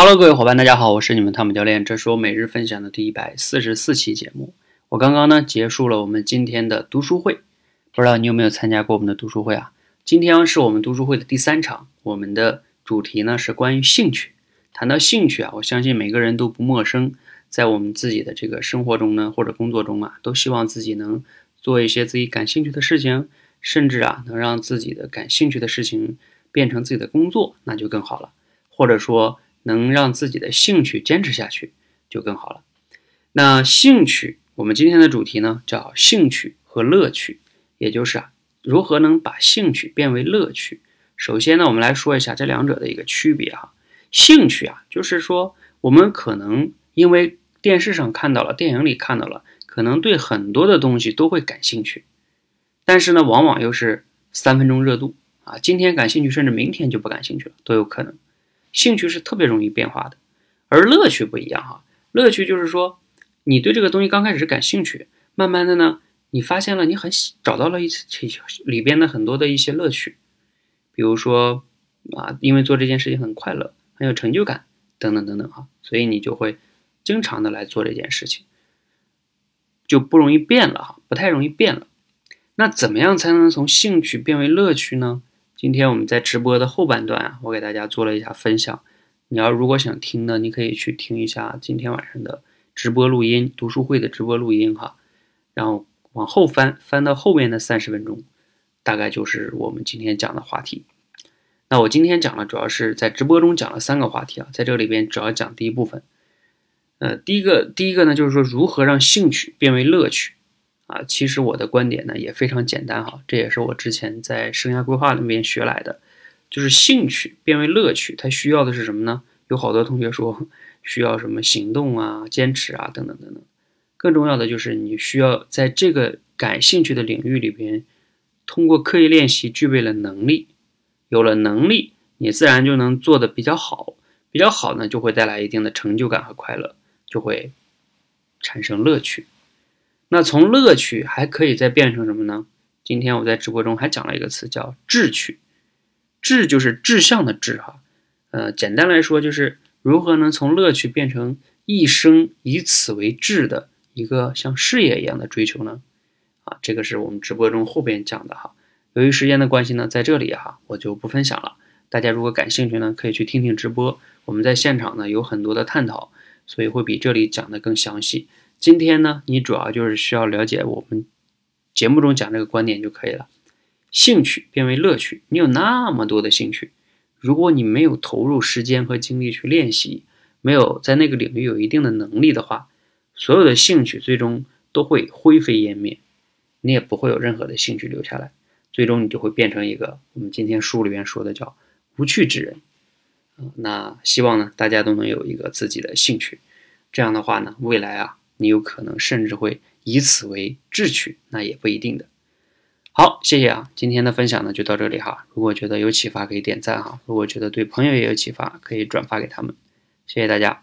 Hello，各位伙伴，大家好，我是你们汤姆教练，这是我每日分享的第一百四十四期节目。我刚刚呢结束了我们今天的读书会，不知道你有没有参加过我们的读书会啊？今天是我们读书会的第三场，我们的主题呢是关于兴趣。谈到兴趣啊，我相信每个人都不陌生，在我们自己的这个生活中呢，或者工作中啊，都希望自己能做一些自己感兴趣的事情，甚至啊能让自己的感兴趣的事情变成自己的工作，那就更好了，或者说。能让自己的兴趣坚持下去就更好了。那兴趣，我们今天的主题呢叫兴趣和乐趣，也就是啊，如何能把兴趣变为乐趣。首先呢，我们来说一下这两者的一个区别哈。兴趣啊，就是说我们可能因为电视上看到了，电影里看到了，可能对很多的东西都会感兴趣，但是呢，往往又是三分钟热度啊，今天感兴趣，甚至明天就不感兴趣了，都有可能。兴趣是特别容易变化的，而乐趣不一样哈。乐趣就是说，你对这个东西刚开始是感兴趣，慢慢的呢，你发现了你很找到了一些里边的很多的一些乐趣，比如说啊，因为做这件事情很快乐，很有成就感，等等等等哈，所以你就会经常的来做这件事情，就不容易变了哈，不太容易变了。那怎么样才能从兴趣变为乐趣呢？今天我们在直播的后半段，我给大家做了一下分享。你要如果想听呢，你可以去听一下今天晚上的直播录音，读书会的直播录音哈。然后往后翻，翻到后面的三十分钟，大概就是我们今天讲的话题。那我今天讲的主要是在直播中讲了三个话题啊，在这里边主要讲第一部分。呃，第一个，第一个呢，就是说如何让兴趣变为乐趣。啊，其实我的观点呢也非常简单哈，这也是我之前在生涯规划里面学来的，就是兴趣变为乐趣，它需要的是什么呢？有好多同学说需要什么行动啊、坚持啊等等等等，更重要的就是你需要在这个感兴趣的领域里边，通过刻意练习具备了能力，有了能力，你自然就能做的比较好，比较好呢就会带来一定的成就感和快乐，就会产生乐趣。那从乐趣还可以再变成什么呢？今天我在直播中还讲了一个词叫志趣，志就是志向的志哈，呃，简单来说就是如何能从乐趣变成一生以此为志的一个像事业一样的追求呢？啊，这个是我们直播中后边讲的哈。由于时间的关系呢，在这里哈我就不分享了。大家如果感兴趣呢，可以去听听直播，我们在现场呢有很多的探讨，所以会比这里讲的更详细。今天呢，你主要就是需要了解我们节目中讲这个观点就可以了。兴趣变为乐趣，你有那么多的兴趣，如果你没有投入时间和精力去练习，没有在那个领域有一定的能力的话，所有的兴趣最终都会灰飞烟灭，你也不会有任何的兴趣留下来，最终你就会变成一个我们今天书里面说的叫无趣之人。那希望呢，大家都能有一个自己的兴趣，这样的话呢，未来啊。你有可能甚至会以此为智取，那也不一定的。好，谢谢啊，今天的分享呢就到这里哈。如果觉得有启发，可以点赞哈；如果觉得对朋友也有启发，可以转发给他们。谢谢大家。